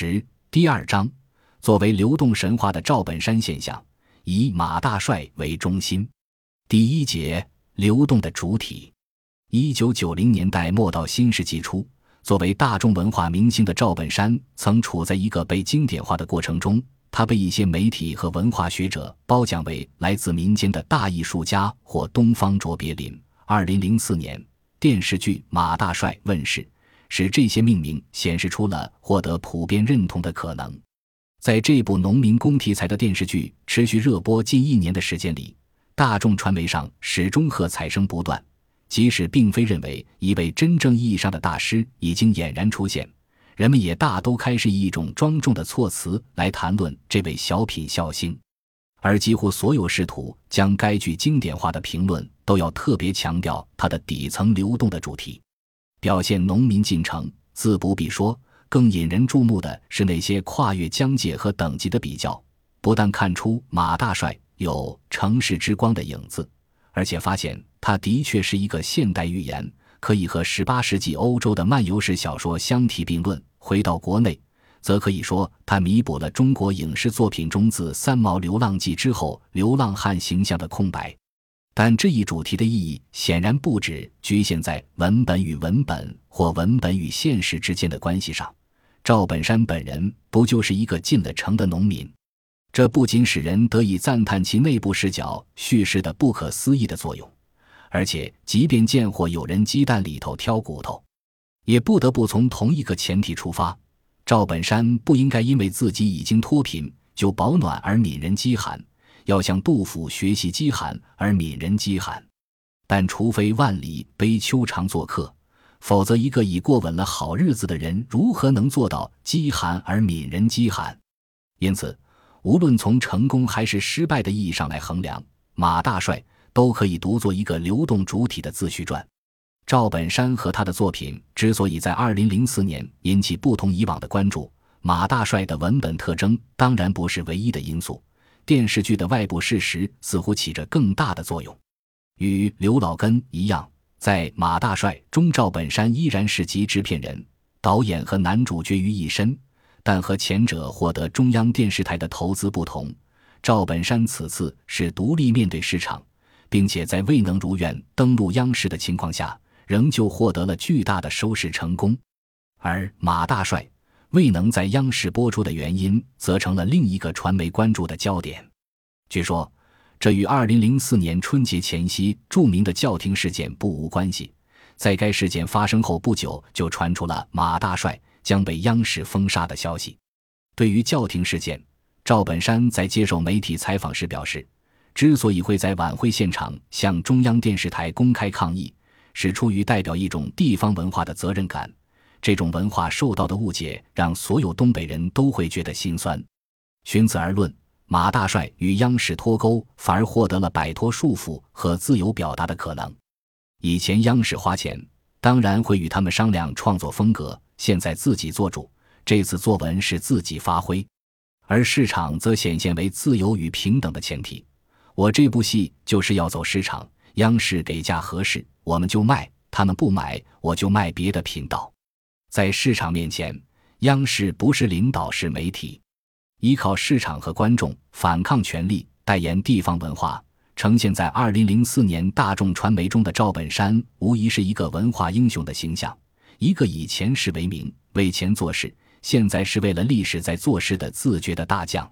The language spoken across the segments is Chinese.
十第二章，作为流动神话的赵本山现象，以马大帅为中心。第一节，流动的主体。一九九零年代末到新世纪初，作为大众文化明星的赵本山，曾处在一个被经典化的过程中。他被一些媒体和文化学者褒奖为来自民间的大艺术家或东方卓别林。二零零四年，电视剧《马大帅》问世，使这些命名显示出了获得普遍认同的可能。在这部农民工题材的电视剧持续热播近一年的时间里，大众传媒上始终喝彩声不断。即使并非认为一位真正意义上的大师已经俨然出现。人们也大都开始以一种庄重的措辞来谈论这位小品笑星，而几乎所有试图将该剧经典化的评论都要特别强调它的底层流动的主题，表现农民进城。自不必说，更引人注目的是那些跨越疆界和等级的比较，不但看出马大帅有城市之光的影子，而且发现他的确是一个现代寓言，可以和十八世纪欧洲的漫游式小说相提并论。回到国内，则可以说他弥补了中国影视作品中自《三毛流浪记》之后流浪汉形象的空白。但这一主题的意义显然不止局限在文本与文本或文本与现实之间的关系上。赵本山本人不就是一个进了城的农民？这不仅使人得以赞叹其内部视角叙事的不可思议的作用，而且即便见或有人鸡蛋里头挑骨头。也不得不从同一个前提出发：赵本山不应该因为自己已经脱贫就保暖而悯人饥寒，要向杜甫学习饥寒而悯人饥寒。但除非万里悲秋常作客，否则一个已过稳了好日子的人，如何能做到饥寒而悯人饥寒？因此，无论从成功还是失败的意义上来衡量，马大帅都可以读作一个流动主体的自序传。赵本山和他的作品之所以在二零零四年引起不同以往的关注，马大帅的文本特征当然不是唯一的因素。电视剧的外部事实似乎起着更大的作用。与刘老根一样，在马大帅中，赵本山依然是集制片人、导演和男主角于一身，但和前者获得中央电视台的投资不同，赵本山此次是独立面对市场，并且在未能如愿登陆央视的情况下。仍旧获得了巨大的收视成功，而马大帅未能在央视播出的原因，则成了另一个传媒关注的焦点。据说，这与2004年春节前夕著名的教廷事件不无关系。在该事件发生后不久，就传出了马大帅将被央视封杀的消息。对于教廷事件，赵本山在接受媒体采访时表示，之所以会在晚会现场向中央电视台公开抗议。是出于代表一种地方文化的责任感，这种文化受到的误解让所有东北人都会觉得心酸。寻此而论，马大帅与央视脱钩，反而获得了摆脱束缚和自由表达的可能。以前央视花钱，当然会与他们商量创作风格；现在自己做主，这次作文是自己发挥，而市场则显现为自由与平等的前提。我这部戏就是要走市场，央视给价合适。我们就卖，他们不买，我就卖别的频道。在市场面前，央视不是领导，是媒体，依靠市场和观众反抗权力，代言地方文化。呈现在二零零四年大众传媒中的赵本山，无疑是一个文化英雄的形象，一个以前是为民为钱做事，现在是为了历史在做事的自觉的大将。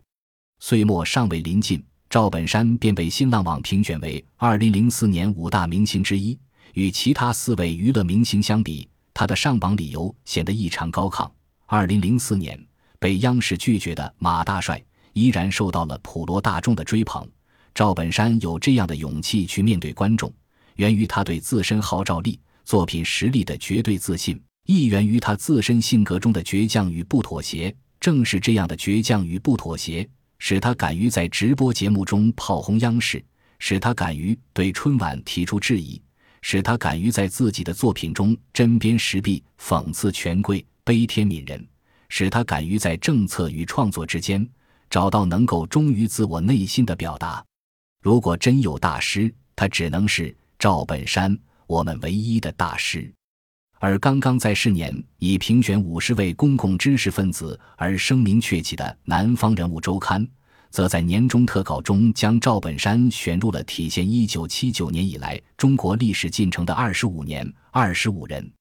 岁末尚未临近，赵本山便被新浪网评选为二零零四年五大明星之一。与其他四位娱乐明星相比，他的上榜理由显得异常高亢。二零零四年被央视拒绝的马大帅，依然受到了普罗大众的追捧。赵本山有这样的勇气去面对观众，源于他对自身号召力、作品实力的绝对自信，亦源于他自身性格中的倔强与不妥协。正是这样的倔强与不妥协，使他敢于在直播节目中炮轰央视，使他敢于对春晚提出质疑。使他敢于在自己的作品中针砭时弊、讽刺权贵、悲天悯人；使他敢于在政策与创作之间找到能够忠于自我内心的表达。如果真有大师，他只能是赵本山，我们唯一的大师。而刚刚在世年以评选五十位公共知识分子而声名鹊起的《南方人物周刊》，则在年终特稿中将赵本山选入了体现一九七九年以来中国历史进程的二十五年二十五人。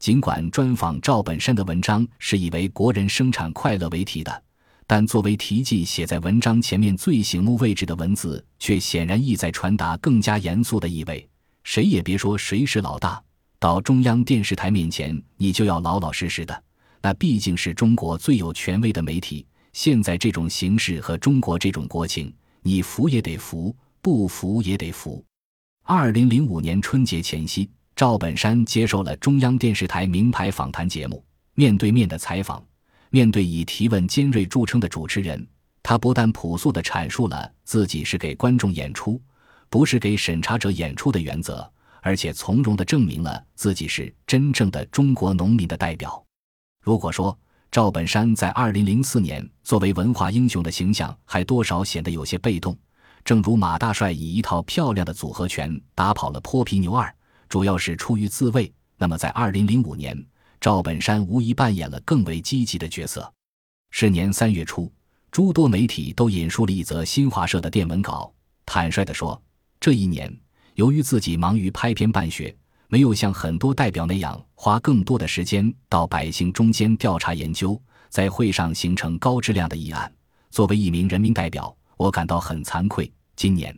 尽管专访赵本山的文章是以为国人生产快乐为题的，但作为题记写在文章前面最醒目位置的文字，却显然意在传达更加严肃的意味。谁也别说谁是老大。到中央电视台面前，你就要老老实实的。那毕竟是中国最有权威的媒体。现在这种形势和中国这种国情，你服也得服，不服也得服。二零零五年春节前夕，赵本山接受了中央电视台名牌访谈节目，面对面的采访，面对以提问尖锐著称的主持人，他不但朴素地阐述了自己是给观众演出，不是给审查者演出的原则。而且从容地证明了自己是真正的中国农民的代表。如果说赵本山在二零零四年作为文化英雄的形象还多少显得有些被动，正如马大帅以一套漂亮的组合拳打跑了泼皮牛二，主要是出于自卫，那么在二零零五年，赵本山无疑扮演了更为积极的角色。是年三月初，诸多媒体都引述了一则新华社的电文稿，坦率地说，这一年。由于自己忙于拍片办学，没有像很多代表那样花更多的时间到百姓中间调查研究，在会上形成高质量的议案。作为一名人民代表，我感到很惭愧。今年，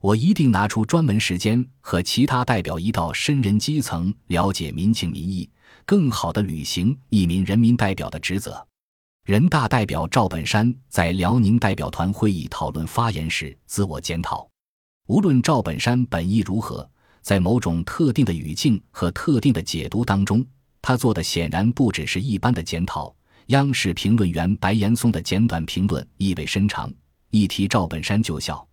我一定拿出专门时间和其他代表一道深入基层，了解民情民意，更好地履行一名人民代表的职责。人大代表赵本山在辽宁代表团会议讨论发言时自我检讨。无论赵本山本意如何，在某种特定的语境和特定的解读当中，他做的显然不只是一般的检讨。央视评论员白岩松的简短评论意味深长，一提赵本山就笑。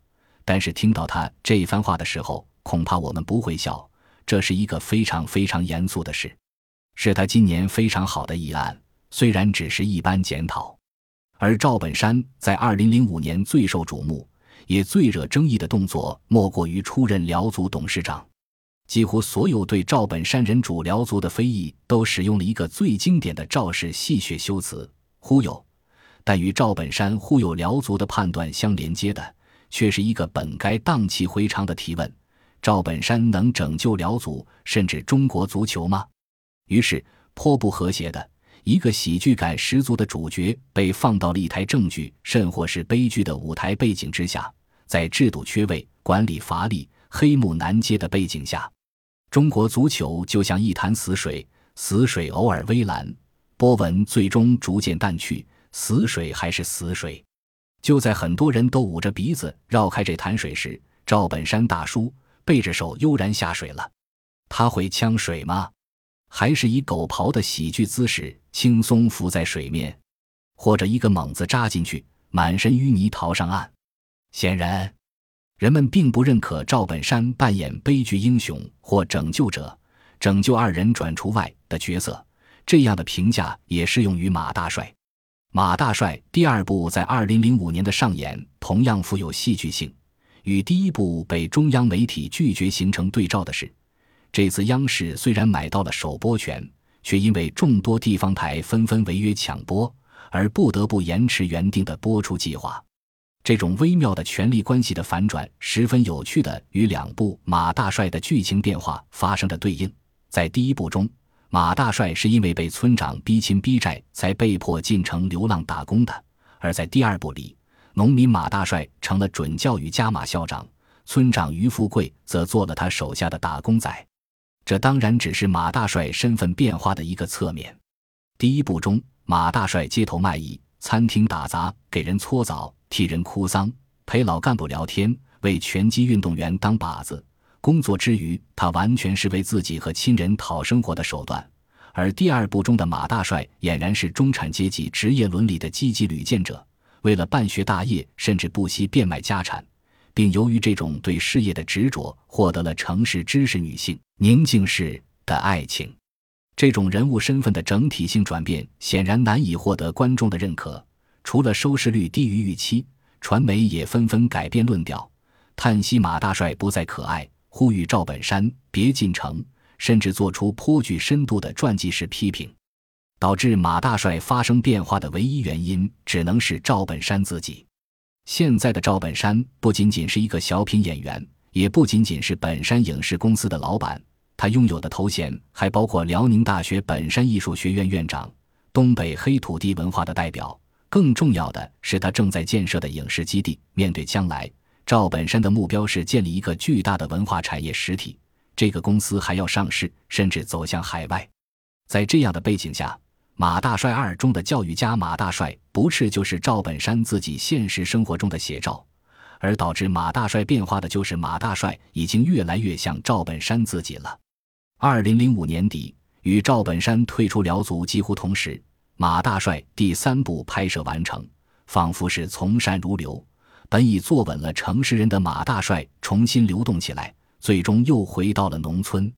但是听到他这番话的时候，恐怕我们不会笑。这是一个非常非常严肃的事，是他今年非常好的议案，虽然只是一般检讨。而赵本山在二零零五年最受瞩目。也最惹争议的动作，莫过于出任辽足董事长。几乎所有对赵本山人主辽族的非议，都使用了一个最经典的赵氏戏谑修辞“忽悠”，但与赵本山忽悠辽族的判断相连接的，却是一个本该荡气回肠的提问：赵本山能拯救辽族，甚至中国足球吗？于是，颇不和谐的。一个喜剧感十足的主角被放到了一台证据甚或是悲剧的舞台背景之下，在制度缺位、管理乏力、黑幕难揭的背景下，中国足球就像一潭死水，死水偶尔微澜，波纹最终逐渐淡去，死水还是死水。就在很多人都捂着鼻子绕开这潭水时，赵本山大叔背着手悠然下水了。他会呛水吗？还是以狗刨的喜剧姿势轻松浮在水面，或者一个猛子扎进去，满身淤泥逃上岸。显然，人们并不认可赵本山扮演悲剧英雄或拯救者、拯救二人转除外的角色。这样的评价也适用于马大帅。马大帅第二部在二零零五年的上演同样富有戏剧性，与第一部被中央媒体拒绝形成对照的是。这次央视虽然买到了首播权，却因为众多地方台纷纷违约抢播，而不得不延迟原定的播出计划。这种微妙的权力关系的反转，十分有趣的与两部马大帅的剧情变化发生着对应。在第一部中，马大帅是因为被村长逼亲逼债，才被迫进城流浪打工的；而在第二部里，农民马大帅成了准教育家马校长，村长于富贵则做了他手下的打工仔。这当然只是马大帅身份变化的一个侧面。第一部中，马大帅街头卖艺、餐厅打杂、给人搓澡、替人哭丧、陪老干部聊天、为拳击运动员当靶子。工作之余，他完全是为自己和亲人讨生活的手段。而第二部中的马大帅俨然是中产阶级职业伦理的积极履践者，为了办学大业，甚至不惜变卖家产。并由于这种对事业的执着，获得了城市知识女性宁静式的爱情。这种人物身份的整体性转变显然难以获得观众的认可。除了收视率低于预期，传媒也纷纷改变论调，叹息马大帅不再可爱，呼吁赵本山别进城，甚至做出颇具深度的传记式批评。导致马大帅发生变化的唯一原因，只能是赵本山自己。现在的赵本山不仅仅是一个小品演员，也不仅仅是本山影视公司的老板，他拥有的头衔还包括辽宁大学本山艺术学院院长、东北黑土地文化的代表。更重要的是，他正在建设的影视基地。面对将来，赵本山的目标是建立一个巨大的文化产业实体，这个公司还要上市，甚至走向海外。在这样的背景下，马大帅二中的教育家马大帅，不是就是赵本山自己现实生活中的写照，而导致马大帅变化的就是马大帅已经越来越像赵本山自己了。二零零五年底，与赵本山退出辽足几乎同时，马大帅第三部拍摄完成，仿佛是从善如流，本已坐稳了城市人的马大帅重新流动起来，最终又回到了农村。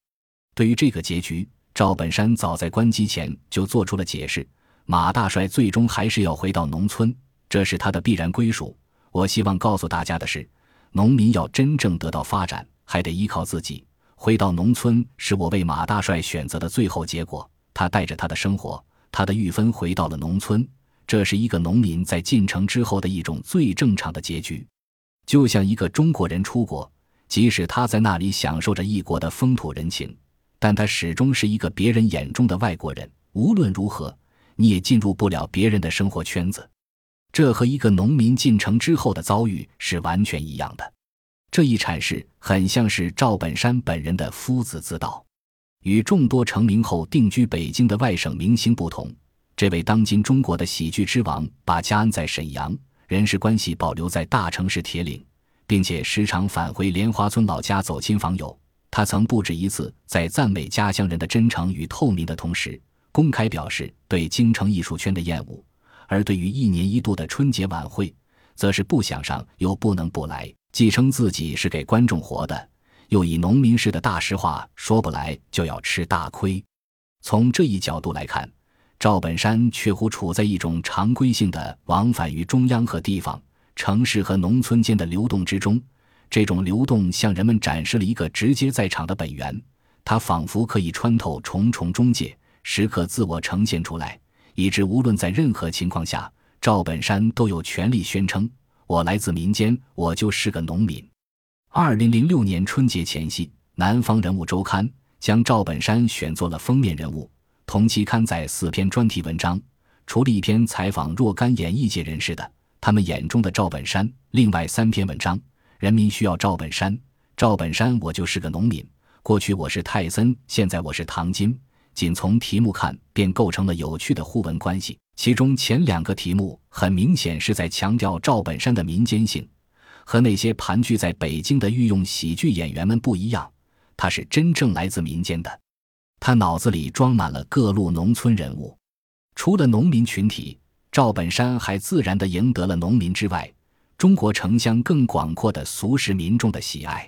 对于这个结局。赵本山早在关机前就做出了解释：马大帅最终还是要回到农村，这是他的必然归属。我希望告诉大家的是，农民要真正得到发展，还得依靠自己。回到农村是我为马大帅选择的最后结果。他带着他的生活，他的玉芬回到了农村，这是一个农民在进城之后的一种最正常的结局。就像一个中国人出国，即使他在那里享受着异国的风土人情。但他始终是一个别人眼中的外国人。无论如何，你也进入不了别人的生活圈子。这和一个农民进城之后的遭遇是完全一样的。这一阐释很像是赵本山本人的夫子自道。与众多成名后定居北京的外省明星不同，这位当今中国的喜剧之王把家安在沈阳，人事关系保留在大城市铁岭，并且时常返回莲花村老家走亲访友。他曾不止一次在赞美家乡人的真诚与透明的同时，公开表示对京城艺术圈的厌恶；而对于一年一度的春节晚会，则是不想上又不能不来，既称自己是给观众活的，又以农民式的大实话说不来就要吃大亏。从这一角度来看，赵本山却乎处在一种常规性的往返于中央和地方、城市和农村间的流动之中。这种流动向人们展示了一个直接在场的本源，它仿佛可以穿透重重中介，时刻自我呈现出来，以致无论在任何情况下，赵本山都有权利宣称：“我来自民间，我就是个农民。”二零零六年春节前夕，《南方人物周刊》将赵本山选作了封面人物，同期刊载四篇专题文章，除了一篇采访若干演艺界人士的他们眼中的赵本山，另外三篇文章。人民需要赵本山，赵本山，我就是个农民。过去我是泰森，现在我是唐金。仅从题目看，便构成了有趣的互文关系。其中前两个题目很明显是在强调赵本山的民间性，和那些盘踞在北京的御用喜剧演员们不一样。他是真正来自民间的，他脑子里装满了各路农村人物。除了农民群体，赵本山还自然地赢得了农民之外。中国城乡更广阔的俗世民众的喜爱，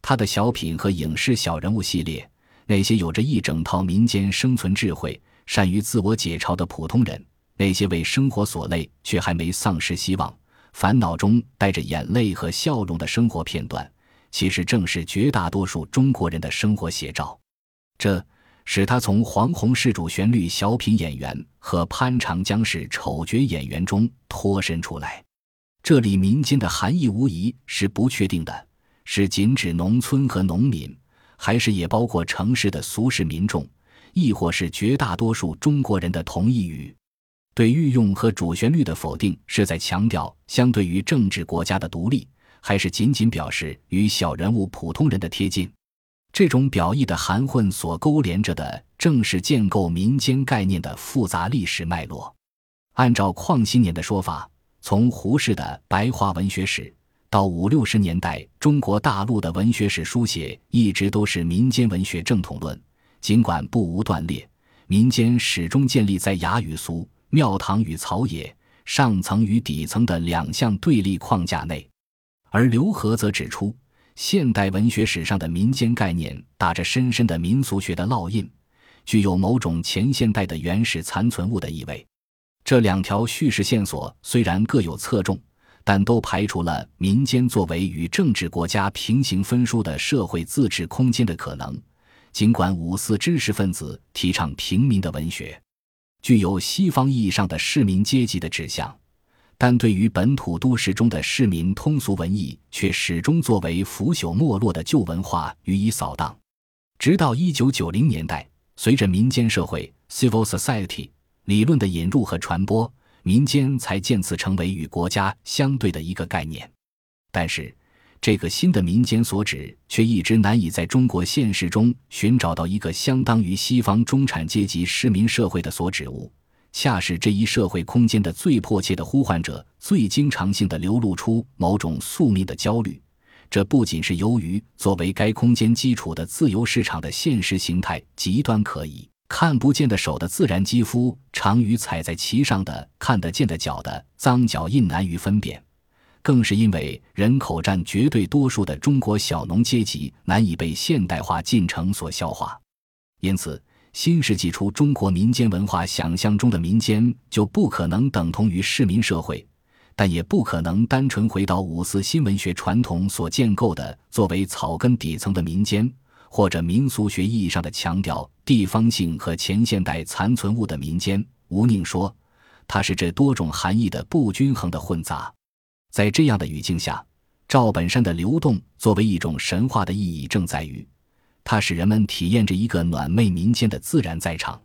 他的小品和影视小人物系列，那些有着一整套民间生存智慧、善于自我解嘲的普通人，那些为生活所累却还没丧失希望、烦恼中带着眼泪和笑容的生活片段，其实正是绝大多数中国人的生活写照。这使他从黄宏式主旋律小品演员和潘长江式丑角演员中脱身出来。这里民间的含义无疑是不确定的，是仅指农村和农民，还是也包括城市的俗世民众，亦或是绝大多数中国人的同义语？对御用和主旋律的否定，是在强调相对于政治国家的独立，还是仅仅表示与小人物普通人的贴近？这种表意的含混所勾连着的，正是建构民间概念的复杂历史脉络。按照邝新年的说法。从胡适的白话文学史到五六十年代中国大陆的文学史书写，一直都是民间文学正统论。尽管不无断裂，民间始终建立在雅与俗、庙堂与草野、上层与底层的两项对立框架内。而刘和则指出，现代文学史上的民间概念打着深深的民俗学的烙印，具有某种前现代的原始残存物的意味。这两条叙事线索虽然各有侧重，但都排除了民间作为与政治国家平行分殊的社会自治空间的可能，尽管五四知识分子提倡平民的文学，具有西方意义上的市民阶级的指向，但对于本土都市中的市民通俗文艺，却始终作为腐朽没落的旧文化予以扫荡。直到一九九零年代，随着民间社会 （civil society） 理论的引入和传播，民间才渐次成为与国家相对的一个概念。但是，这个新的民间所指，却一直难以在中国现实中寻找到一个相当于西方中产阶级市民社会的所指物，恰是这一社会空间的最迫切的呼唤者，最经常性的流露出某种宿命的焦虑。这不仅是由于作为该空间基础的自由市场的现实形态极端可疑看不见的手的自然肌肤，常与踩在其上的看得见的脚的脏脚印难于分辨。更是因为人口占绝对多数的中国小农阶级难以被现代化进程所消化，因此新世纪初中国民间文化想象中的民间就不可能等同于市民社会，但也不可能单纯回到五四新文学传统所建构的作为草根底层的民间，或者民俗学意义上的强调地方性和前现代残存物的民间。吴宁说，它是这多种含义的不均衡的混杂。在这样的语境下，赵本山的流动作为一种神话的意义，正在于它使人们体验着一个暖昧民间的自然在场。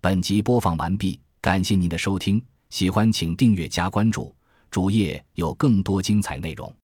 本集播放完毕，感谢您的收听，喜欢请订阅加关注，主页有更多精彩内容。